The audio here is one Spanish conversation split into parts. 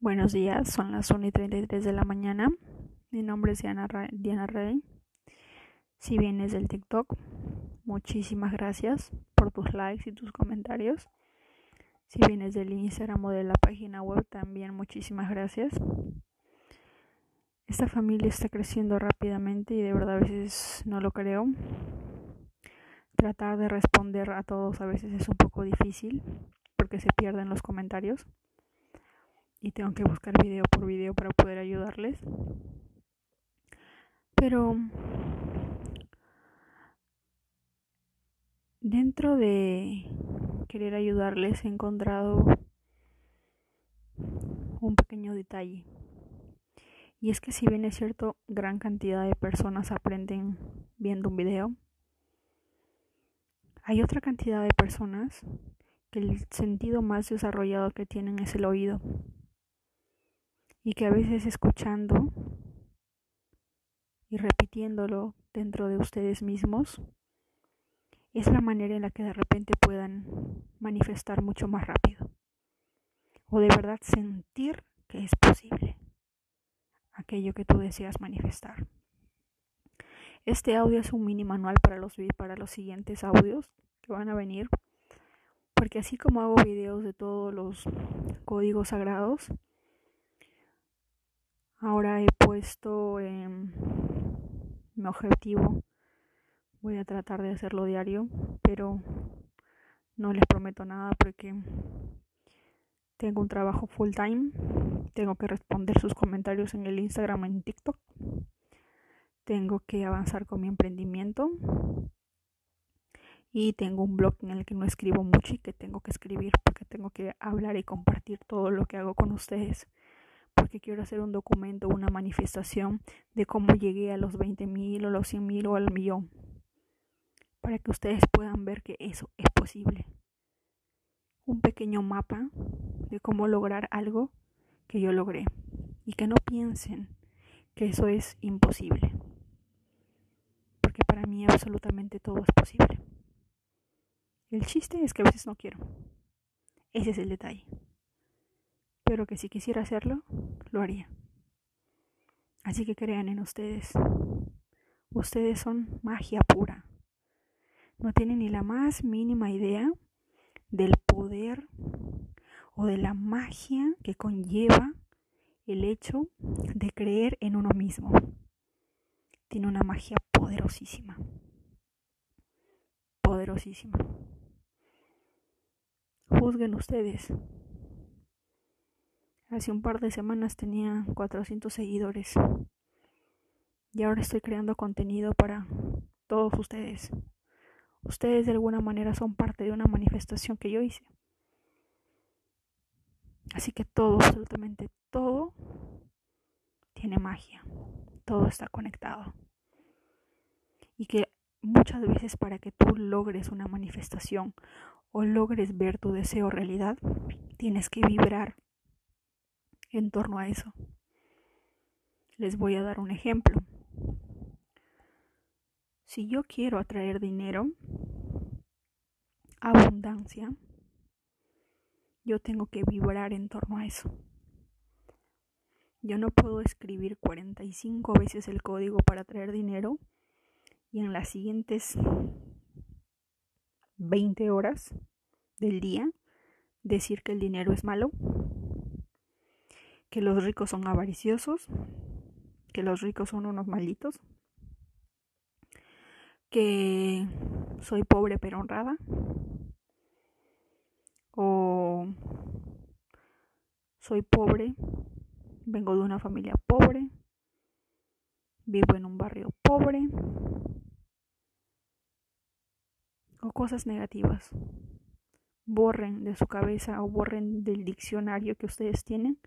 Buenos días, son las 1 y 33 de la mañana. Mi nombre es Diana, Diana Rey. Si vienes del TikTok, muchísimas gracias por tus likes y tus comentarios. Si vienes del Instagram o de la página web, también muchísimas gracias. Esta familia está creciendo rápidamente y de verdad a veces no lo creo. Tratar de responder a todos a veces es un poco difícil porque se pierden los comentarios y tengo que buscar video por video para poder ayudarles. Pero dentro de querer ayudarles he encontrado un pequeño detalle. Y es que si bien es cierto, gran cantidad de personas aprenden viendo un video, hay otra cantidad de personas que el sentido más desarrollado que tienen es el oído y que a veces escuchando y repitiéndolo dentro de ustedes mismos es la manera en la que de repente puedan manifestar mucho más rápido o de verdad sentir que es posible aquello que tú deseas manifestar. Este audio es un mini manual para los, para los siguientes audios que van a venir, porque así como hago videos de todos los códigos sagrados, Ahora he puesto em, mi objetivo. Voy a tratar de hacerlo diario, pero no les prometo nada porque tengo un trabajo full time. Tengo que responder sus comentarios en el Instagram, en TikTok. Tengo que avanzar con mi emprendimiento. Y tengo un blog en el que no escribo mucho y que tengo que escribir porque tengo que hablar y compartir todo lo que hago con ustedes porque quiero hacer un documento, una manifestación de cómo llegué a los 20 mil o los 100 mil o al millón, para que ustedes puedan ver que eso es posible. Un pequeño mapa de cómo lograr algo que yo logré y que no piensen que eso es imposible, porque para mí absolutamente todo es posible. El chiste es que a veces no quiero. Ese es el detalle pero que si quisiera hacerlo, lo haría. Así que crean en ustedes. Ustedes son magia pura. No tienen ni la más mínima idea del poder o de la magia que conlleva el hecho de creer en uno mismo. Tiene una magia poderosísima. Poderosísima. Juzguen ustedes. Hace un par de semanas tenía 400 seguidores. Y ahora estoy creando contenido para todos ustedes. Ustedes de alguna manera son parte de una manifestación que yo hice. Así que todo, absolutamente todo, tiene magia. Todo está conectado. Y que muchas veces para que tú logres una manifestación o logres ver tu deseo realidad, tienes que vibrar en torno a eso. Les voy a dar un ejemplo. Si yo quiero atraer dinero, abundancia, yo tengo que vibrar en torno a eso. Yo no puedo escribir 45 veces el código para atraer dinero y en las siguientes 20 horas del día decir que el dinero es malo que los ricos son avariciosos, que los ricos son unos malditos, que soy pobre pero honrada, o soy pobre, vengo de una familia pobre, vivo en un barrio pobre, o cosas negativas. Borren de su cabeza o borren del diccionario que ustedes tienen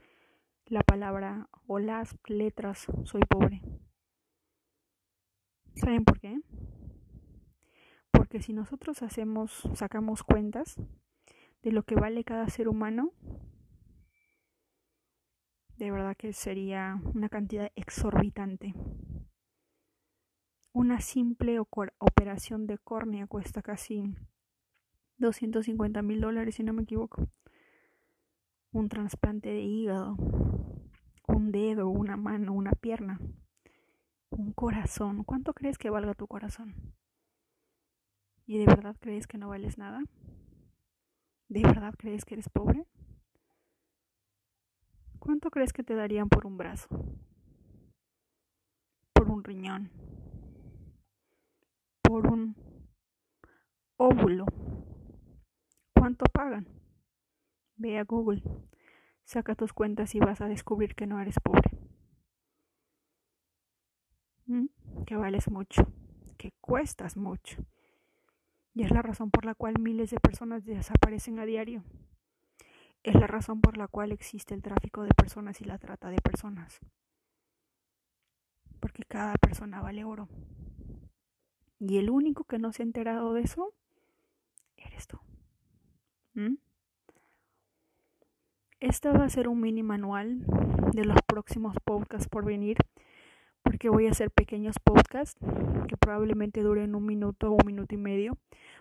la palabra o las letras soy pobre. ¿Saben por qué? Porque si nosotros hacemos, sacamos cuentas de lo que vale cada ser humano, de verdad que sería una cantidad exorbitante. Una simple operación de córnea cuesta casi 250 mil dólares, si no me equivoco un trasplante de hígado, un dedo, una mano, una pierna, un corazón. ¿Cuánto crees que valga tu corazón? ¿Y de verdad crees que no vales nada? ¿De verdad crees que eres pobre? ¿Cuánto crees que te darían por un brazo? Por un riñón? Por un óvulo? ¿Cuánto pagan? Ve a Google, saca tus cuentas y vas a descubrir que no eres pobre. ¿Mm? Que vales mucho, que cuestas mucho. Y es la razón por la cual miles de personas desaparecen a diario. Es la razón por la cual existe el tráfico de personas y la trata de personas. Porque cada persona vale oro. Y el único que no se ha enterado de eso, eres tú. ¿Mm? Esta va a ser un mini manual de los próximos podcasts por venir, porque voy a hacer pequeños podcasts que probablemente duren un minuto o un minuto y medio,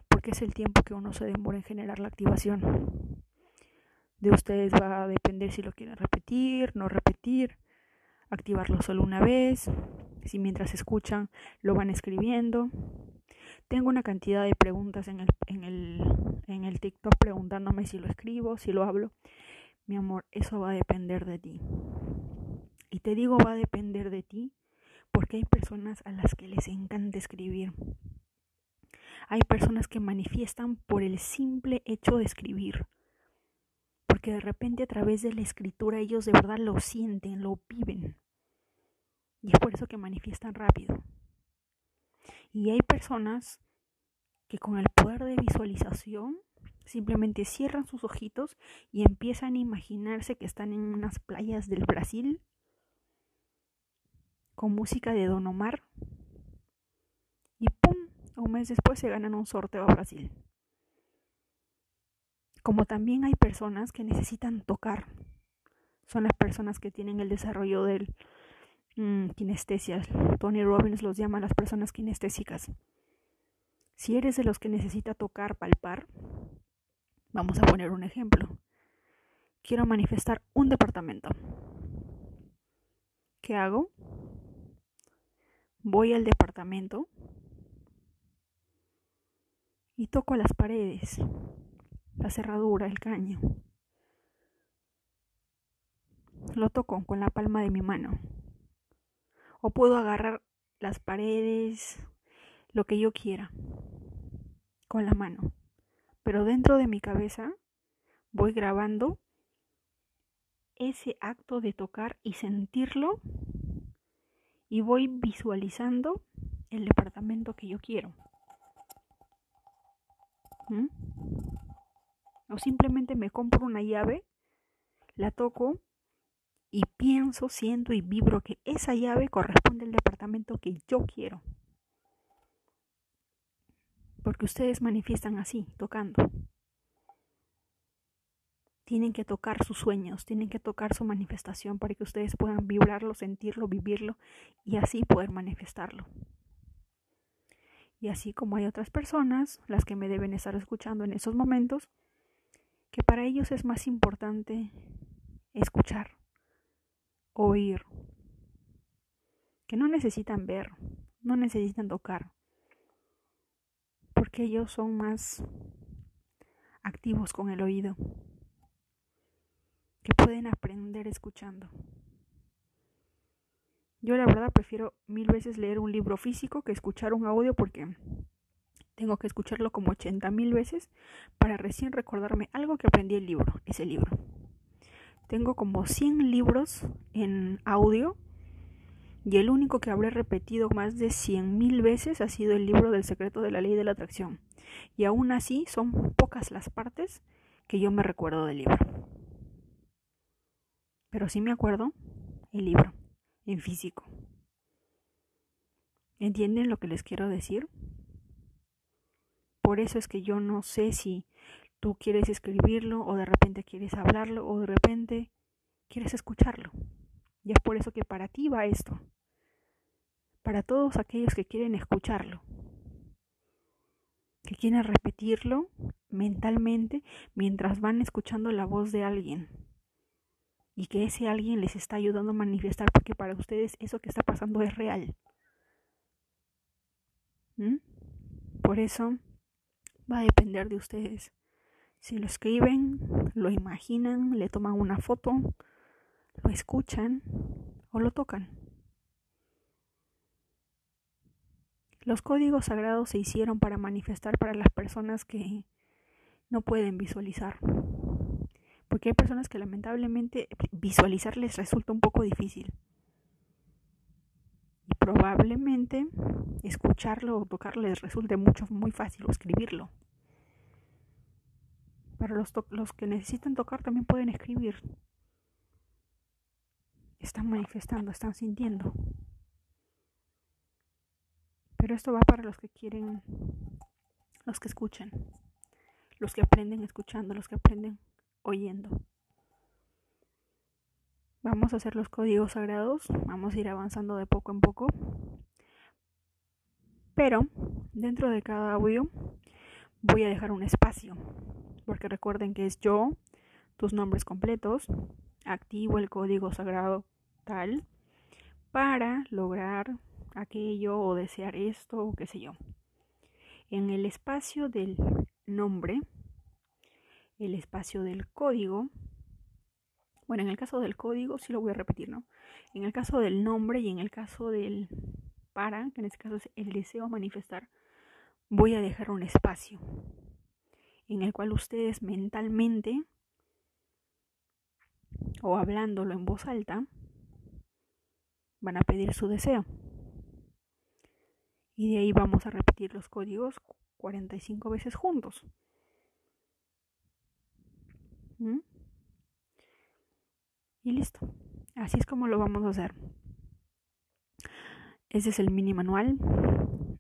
porque es el tiempo que uno se demora en generar la activación. De ustedes va a depender si lo quieren repetir, no repetir, activarlo solo una vez, si mientras escuchan lo van escribiendo. Tengo una cantidad de preguntas en el, en el, en el TikTok preguntándome si lo escribo, si lo hablo. Mi amor, eso va a depender de ti. Y te digo va a depender de ti porque hay personas a las que les encanta escribir. Hay personas que manifiestan por el simple hecho de escribir. Porque de repente a través de la escritura ellos de verdad lo sienten, lo viven. Y es por eso que manifiestan rápido. Y hay personas que con el poder de visualización Simplemente cierran sus ojitos y empiezan a imaginarse que están en unas playas del Brasil con música de Don Omar y ¡pum! Un mes después se ganan un sorteo a Brasil. Como también hay personas que necesitan tocar. Son las personas que tienen el desarrollo del mmm, kinestesia. Tony Robbins los llama las personas kinestésicas. Si eres de los que necesita tocar, palpar, Vamos a poner un ejemplo. Quiero manifestar un departamento. ¿Qué hago? Voy al departamento y toco las paredes, la cerradura, el caño. Lo toco con la palma de mi mano. O puedo agarrar las paredes, lo que yo quiera, con la mano pero dentro de mi cabeza voy grabando ese acto de tocar y sentirlo y voy visualizando el departamento que yo quiero. ¿Mm? O simplemente me compro una llave, la toco y pienso, siento y vibro que esa llave corresponde al departamento que yo quiero porque ustedes manifiestan así, tocando. Tienen que tocar sus sueños, tienen que tocar su manifestación para que ustedes puedan vibrarlo, sentirlo, vivirlo y así poder manifestarlo. Y así como hay otras personas, las que me deben estar escuchando en esos momentos, que para ellos es más importante escuchar, oír, que no necesitan ver, no necesitan tocar, ellos son más activos con el oído, que pueden aprender escuchando. Yo la verdad prefiero mil veces leer un libro físico que escuchar un audio porque tengo que escucharlo como 80 mil veces para recién recordarme algo que aprendí el libro, ese libro. Tengo como 100 libros en audio y el único que habré repetido más de cien mil veces ha sido el libro del secreto de la ley de la atracción. Y aún así son pocas las partes que yo me recuerdo del libro. Pero sí me acuerdo el libro, en físico. ¿Entienden lo que les quiero decir? Por eso es que yo no sé si tú quieres escribirlo o de repente quieres hablarlo o de repente quieres escucharlo. Y es por eso que para ti va esto para todos aquellos que quieren escucharlo, que quieren repetirlo mentalmente mientras van escuchando la voz de alguien, y que ese alguien les está ayudando a manifestar porque para ustedes eso que está pasando es real. ¿Mm? Por eso va a depender de ustedes. Si lo escriben, lo imaginan, le toman una foto, lo escuchan o lo tocan. Los códigos sagrados se hicieron para manifestar para las personas que no pueden visualizar. Porque hay personas que lamentablemente visualizar les resulta un poco difícil. Y probablemente escucharlo o tocarlo resulte mucho, muy fácil o escribirlo. Para los, los que necesitan tocar también pueden escribir. Están manifestando, están sintiendo. Pero esto va para los que quieren, los que escuchan, los que aprenden escuchando, los que aprenden oyendo. Vamos a hacer los códigos sagrados, vamos a ir avanzando de poco en poco. Pero dentro de cada audio voy a dejar un espacio, porque recuerden que es yo, tus nombres completos, activo el código sagrado tal, para lograr aquello o desear esto o qué sé yo. En el espacio del nombre, el espacio del código, bueno, en el caso del código sí lo voy a repetir, ¿no? En el caso del nombre y en el caso del para, que en este caso es el deseo manifestar, voy a dejar un espacio en el cual ustedes mentalmente o hablándolo en voz alta van a pedir su deseo y de ahí vamos a repetir los códigos 45 veces juntos. ¿Mm? Y listo. Así es como lo vamos a hacer. Ese es el mini manual.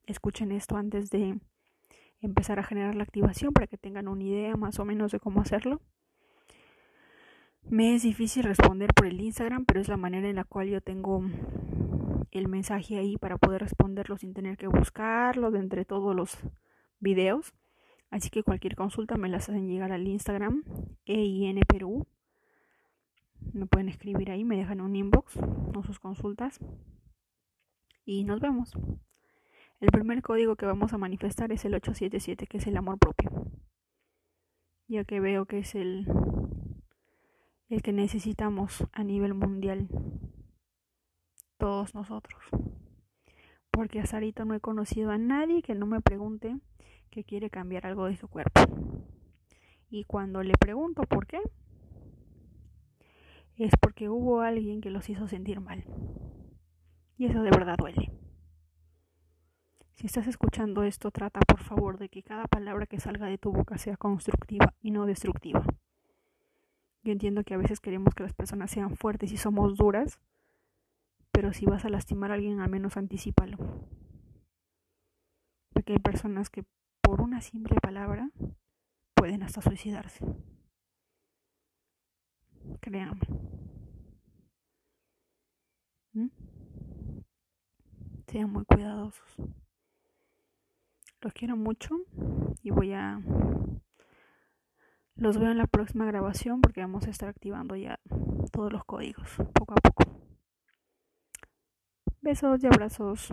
Escuchen esto antes de empezar a generar la activación para que tengan una idea más o menos de cómo hacerlo. Me es difícil responder por el Instagram, pero es la manera en la cual yo tengo el mensaje ahí para poder responderlo sin tener que buscarlo de entre todos los videos. Así que cualquier consulta me las hacen llegar al Instagram EIN Perú. Me pueden escribir ahí, me dejan un inbox con sus consultas. Y nos vemos. El primer código que vamos a manifestar es el 877, que es el amor propio. Ya que veo que es el, el que necesitamos a nivel mundial todos nosotros. Porque hasta ahorita no he conocido a nadie que no me pregunte que quiere cambiar algo de su cuerpo. Y cuando le pregunto por qué, es porque hubo alguien que los hizo sentir mal. Y eso de verdad duele. Si estás escuchando esto, trata por favor de que cada palabra que salga de tu boca sea constructiva y no destructiva. Yo entiendo que a veces queremos que las personas sean fuertes y somos duras, pero si vas a lastimar a alguien, al menos anticipalo. Porque hay personas que por una simple palabra pueden hasta suicidarse. Créanme. ¿Mm? Sean muy cuidadosos. Los quiero mucho y voy a... Los veo en la próxima grabación porque vamos a estar activando ya todos los códigos poco a poco. Besos y abrazos.